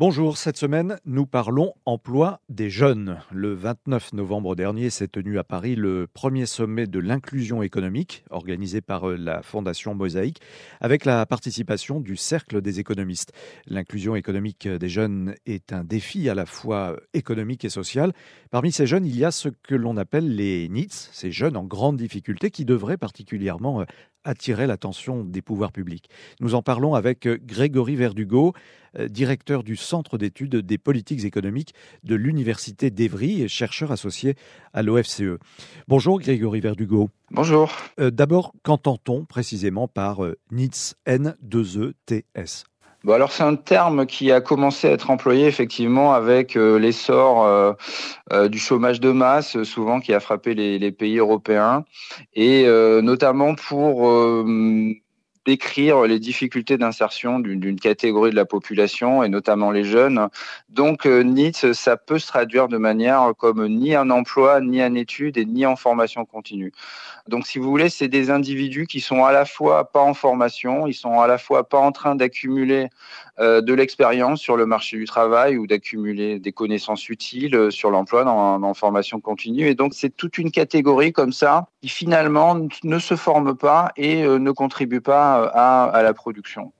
Bonjour, cette semaine, nous parlons emploi des jeunes. Le 29 novembre dernier s'est tenu à Paris le premier sommet de l'inclusion économique organisé par euh, la Fondation Mosaïque avec la participation du Cercle des économistes. L'inclusion économique des jeunes est un défi à la fois économique et social. Parmi ces jeunes, il y a ce que l'on appelle les NITS, ces jeunes en grande difficulté qui devraient particulièrement attirer l'attention des pouvoirs publics. Nous en parlons avec euh, Grégory Verdugo, euh, directeur du Centre d'études des politiques économiques de l'Université d'Evry et chercheur associé à l'OFCE. Bonjour Grégory Verdugo. Bonjour. Euh, d'abord, qu'entend-on précisément par NITS N2ETS Bon, alors c'est un terme qui a commencé à être employé effectivement avec euh, l'essor euh, euh, du chômage de masse, souvent qui a frappé les, les pays européens, et notamment pour décrire les difficultés d'insertion d'une catégorie de la population et notamment les jeunes. Donc NITS, ça peut se traduire de manière comme ni un emploi, ni en études et ni en formation continue. Donc si vous voulez, c'est des individus qui sont à la fois pas en formation, ils sont à la fois pas en train d'accumuler euh, de l'expérience sur le marché du travail ou d'accumuler des connaissances utiles euh, sur l'emploi dans, dans formation continue. Et donc c'est toute une catégorie comme ça qui finalement ne se forme pas et euh, ne contribue pas à, à la production.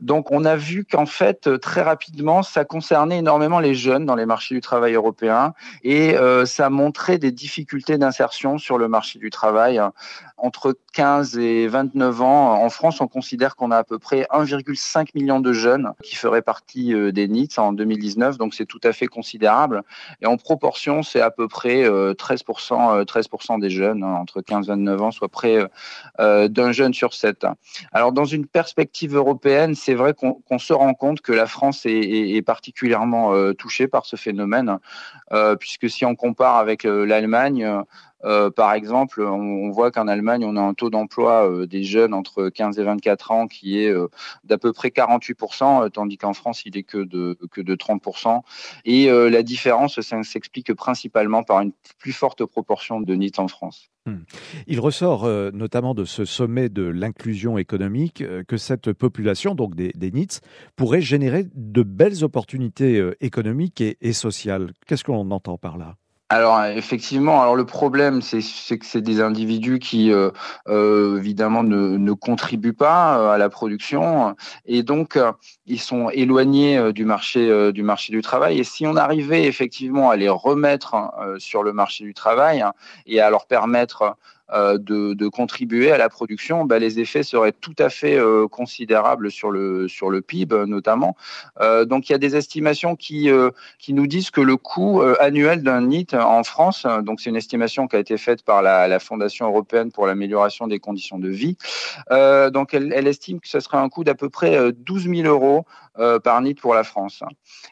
Donc on a vu qu'en fait très rapidement ça concernait énormément les jeunes dans les marchés du travail européens et euh, ça montrait des difficultés d'insertion sur le marché du travail entre 15 et 29 ans. En France, on considère qu'on a à peu près 1,5 million de jeunes qui feraient partie euh, des NITS en 2019, donc c'est tout à fait considérable. Et en proportion, c'est à peu près 13%, 13 des jeunes hein, entre 15 et 29 ans, soit près d'un jeune sur sept. Alors dans une perspective européenne, c'est vrai qu'on se rend compte que la France est, particulièrement euh, touchée par ce phénomène, euh, puisque si on compare avec euh, par exemple, on, voit qu'en Allemagne, on a un taux d'emploi des jeunes entre 15 et 24 ans qui est d'à peu près 48%, tandis qu'en France, il est que de, que de 30%. Et la différence s'explique principalement par une plus forte proportion de NIT en France. Hmm. Il ressort euh, notamment de ce sommet de l'inclusion économique euh, que cette population, donc des, NITS, pourrait générer de belles opportunités euh, économiques et sociales. Qu'est-ce qu'on entend par là? Alors effectivement, alors le problème c'est que c'est des individus qui euh, euh, évidemment ne, ne, contribuent pas euh, à la production et donc ils sont éloignés du marché du marché du travail. Et si on arrivait effectivement à les remettre sur le marché du travail et à leur permettre euh, de, de, contribuer à la production, bah, les effets seraient tout à fait euh, considérables sur le, sur le PIB notamment. Euh, donc il y a des estimations qui, qui nous disent que le coût annuel d'un NIT en France, donc c'est une estimation qui a été faite par la, la Fondation européenne pour l'amélioration des conditions de vie, donc elle, elle, estime que ce serait un coût d'à peu près 12 000 euros par NIT pour la France.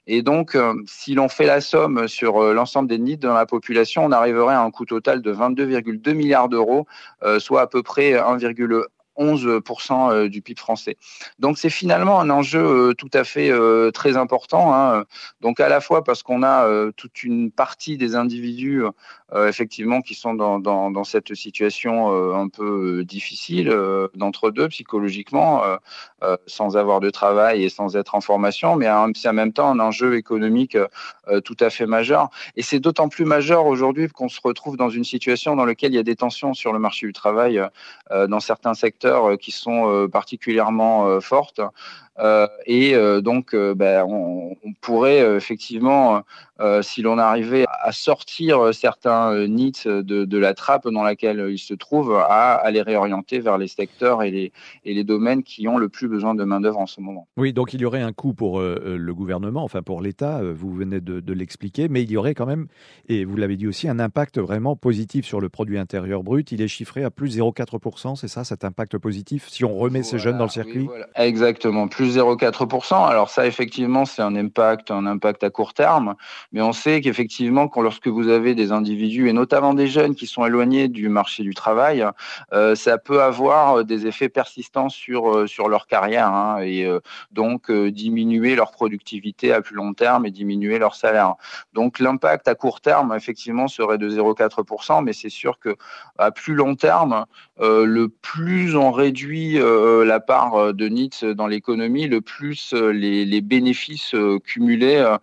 Et donc, si l'on fait la somme sur l'ensemble des NIT dans la population, on arriverait à un coût total de 22,2 milliards d'euros euh, soit à peu près 1,1 11% euh, du PIB français. Donc c'est finalement un enjeu euh, tout à fait euh, très important. Hein. Donc à la fois parce qu'on a toute une partie des individus effectivement qui sont dans, dans, dans cette situation un peu difficile d'entre deux psychologiquement, sans avoir de travail et sans être en formation, mais c'est en même temps un enjeu économique tout à fait majeur. Et c'est d'autant plus majeur aujourd'hui qu'on se retrouve dans une situation dans laquelle il y a des tensions sur le marché du travail dans certains secteurs euh, qui sont euh, particulièrement euh, fortes. Et donc, ben, on, pourrait effectivement, si l'on arrivait à sortir certains NITS de, de, la trappe dans laquelle ils se trouvent, à, à, les réorienter vers les secteurs et les, et les domaines qui ont le plus besoin de main-d'œuvre en ce moment. Oui, donc il y aurait un coût pour le gouvernement, enfin pour l'État, vous venez de, de l'expliquer, mais il y aurait quand même, et vous l'avez dit aussi, un impact vraiment positif sur le produit intérieur brut. Il est chiffré à plus 0,4%, c'est ça, cet impact positif, si on remet ces jeunes dans le circuit? Exactement, plus 0,4%. Alors ça, effectivement, c'est un impact, un impact à court terme, mais on sait qu'effectivement, quand lorsque vous avez des individus, et notamment des jeunes qui sont éloignés du marché du travail, euh, ça peut avoir des effets persistants sur, euh, sur leur carrière, hein, et euh, donc euh, diminuer leur productivité à plus long terme et diminuer leur salaire. Donc l'impact à court terme, effectivement, serait de 0,4%, mais c'est sûr que à plus long terme, le plus on réduit euh, la part euh, de NITS dans l'économie le plus les, bénéfices cumulés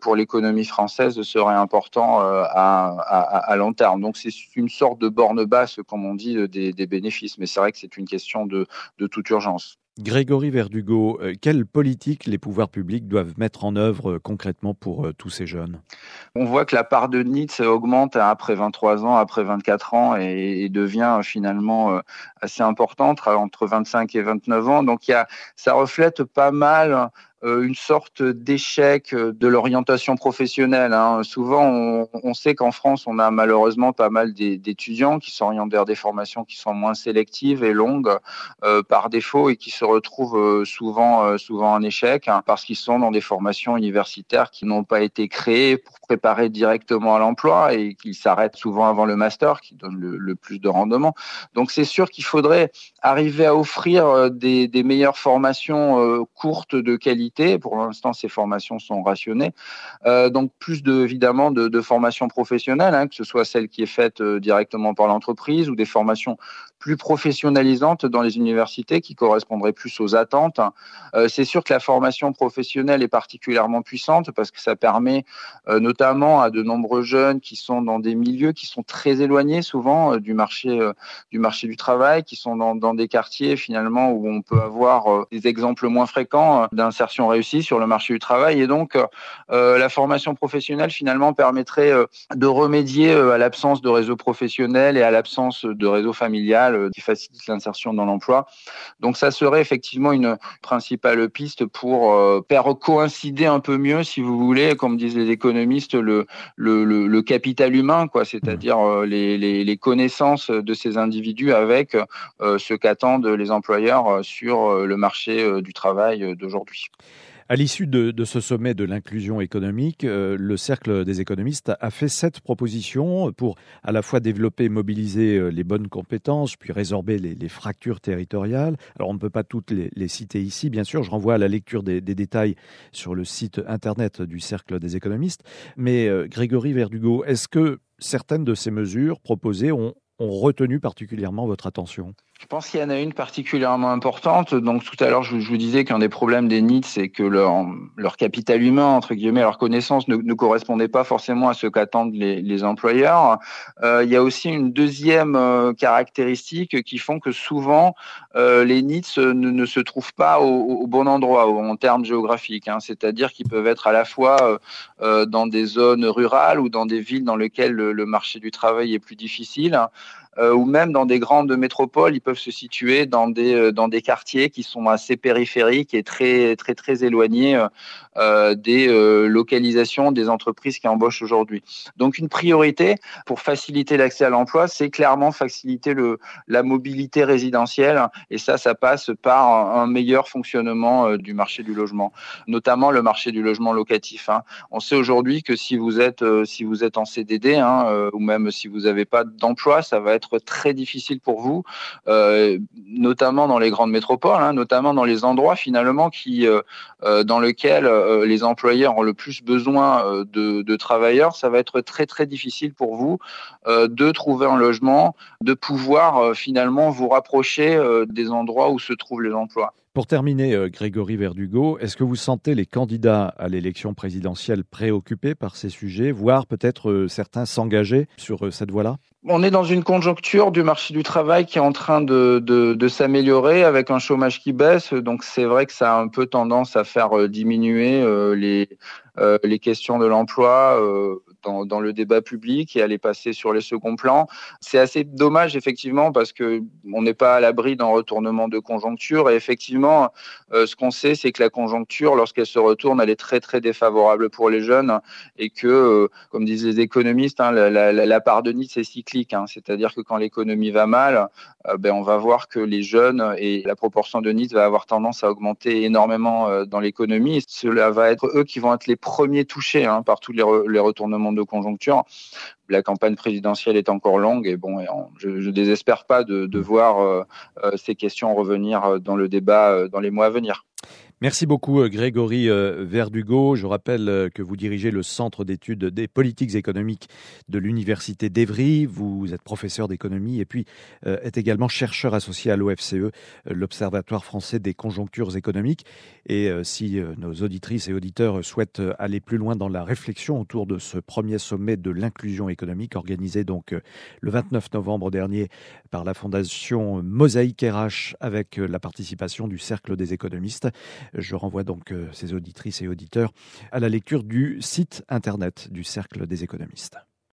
pour l'économie française seraient importants à, long terme. Donc c'est une sorte de borne basse, comme on dit, des, bénéfices. Mais c'est vrai que c'est une question de toute urgence. Grégory Verdugo, euh, quelle politique les pouvoirs publics doivent mettre en œuvre euh, concrètement pour euh, tous ces jeunes? On voit que la part de NITS augmente après 23 ans, après 24 ans et, devient finalement assez importante entre 25 et 29 ans. Donc ça reflète pas mal une sorte d'échec de l'orientation professionnelle. Hein. Souvent, on, on sait qu'en France, on a malheureusement pas mal d'étudiants qui s'orientent vers des formations qui sont moins sélectives et longues euh, par défaut et qui se retrouvent euh, souvent, euh, souvent en échec hein, parce qu'ils sont dans des formations universitaires qui n'ont pas été créées pour préparer directement à l'emploi et qui s'arrêtent souvent avant le master qui donne le, le plus de rendement. Donc, c'est sûr qu'il faudrait arriver à offrir des, des meilleures formations courtes de qualité pour l'instant, ces formations sont rationnées. Euh, donc, plus de, évidemment de, de formation professionnelle, hein, que ce soit celle qui est faite euh, directement par l'entreprise ou des formations plus professionnalisantes dans les universités qui correspondraient plus aux attentes. Euh, c'est sûr que la formation professionnelle est particulièrement puissante parce que ça permet notamment à de nombreux jeunes qui sont dans des milieux qui sont très éloignés souvent du marché du marché du travail, qui sont dans, des quartiers finalement où on peut avoir des exemples moins fréquents d'insertion réussie sur le marché du travail et donc la formation professionnelle finalement permettrait de remédier à l'absence de réseau professionnel et à l'absence de réseau familial euh, qui facilite l'insertion dans l'emploi. Donc ça serait effectivement une principale piste pour euh, faire coïncider un peu mieux, si vous voulez, comme disent les économistes, le, le, le, capital humain, quoi, c'est-à-dire euh, les, les, connaissances de ces individus avec ce qu'attendent les employeurs sur le marché du travail d'aujourd'hui. À l'issue de, ce sommet de l'inclusion économique, euh, le Cercle des économistes a fait sept propositions pour à la fois développer et mobiliser euh, les bonnes compétences, puis résorber les, fractures territoriales. Alors on ne peut pas toutes les, citer ici, bien sûr. Je renvoie à la lecture des, détails sur le site internet du Cercle des économistes. Mais euh, Grégory Verdugo, est-ce que certaines de ces mesures proposées ont retenu particulièrement votre attention? Je pense qu'il y en a une particulièrement importante. Donc tout à l'heure, je, vous disais qu'un des problèmes des NIT, c'est que leur, capital humain, entre guillemets, leur connaissance ne, ne correspondait pas forcément à ce qu'attendent les, employeurs. Euh, il y a aussi une deuxième euh, caractéristique qui font que souvent euh, les NITS ne, se trouvent pas au, bon endroit en termes géographiques. Hein. C'est-à-dire qu'ils peuvent être à la fois dans des zones rurales ou dans des villes dans lesquelles le, le marché du travail est plus difficile. Euh, ou même dans des grandes métropoles, ils peuvent se situer dans des, euh, dans des quartiers qui sont assez périphériques et très, très, très éloignés euh, des localisations des entreprises qui embauchent aujourd'hui. Donc, une priorité pour faciliter l'accès à l'emploi, c'est clairement faciliter le, la mobilité résidentielle. Et ça, ça passe par un meilleur fonctionnement du marché du logement, notamment le marché du logement locatif. Hein. On sait aujourd'hui que si vous êtes, si vous êtes en CDD, hein, ou même si vous n'avez pas d'emploi, ça va être très difficile pour vous, euh, notamment dans les grandes métropoles, hein, notamment dans les endroits finalement qui, euh, euh, dans lesquels les employeurs ont le plus besoin de, de, travailleurs. Ça va être très très difficile pour vous de trouver un logement, de pouvoir finalement vous rapprocher des endroits où se trouvent les emplois. Pour terminer, Grégory Verdugo, est-ce que vous sentez les candidats à l'élection présidentielle préoccupés par ces sujets, voire peut-être certains s'engager sur cette voie-là? On est dans une conjoncture du marché du travail qui est en train de, de, de s'améliorer avec un chômage qui baisse. Donc c'est vrai que ça a un peu tendance à faire euh, diminuer euh, les, euh, les questions de l'emploi dans, dans, le débat public et à les passer sur les seconds plans. C'est assez dommage effectivement parce que on n'est pas à l'abri d'un retournement de conjoncture et effectivement ce qu'on sait c'est que la conjoncture lorsqu'elle se retourne elle est très très défavorable pour les jeunes et que comme disent les économistes hein, la, part de Nice c'est cyclique hein, c'est-à-dire que quand l'économie va mal ben on va voir que les jeunes et la proportion de Nice va avoir tendance à augmenter énormément dans l'économie. Cela va être eux qui vont être les premiers touchés hein, par tous les, re les, retournements de conjoncture. La campagne présidentielle est encore longue et bon, je ne désespère pas de, de voir euh, euh, ces questions revenir dans le débat euh, dans les mois à venir. Merci beaucoup euh, Grégory euh, Verdugo. Je rappelle euh, que vous dirigez le Centre d'études des politiques économiques de l'Université d'Evry. Vous êtes professeur d'économie et puis êtes également chercheur associé à l'OFCE, l'Observatoire français des conjonctures économiques. Et si nos auditrices et auditeurs souhaitent aller plus loin dans la réflexion autour de ce premier sommet de l'inclusion économique organisé donc le 29 novembre dernier par la Fondation Mosaïque RH avec la participation du Cercle des économistes, je renvoie donc euh, ces auditrices et auditeurs à la lecture du site internet du Cercle des économistes.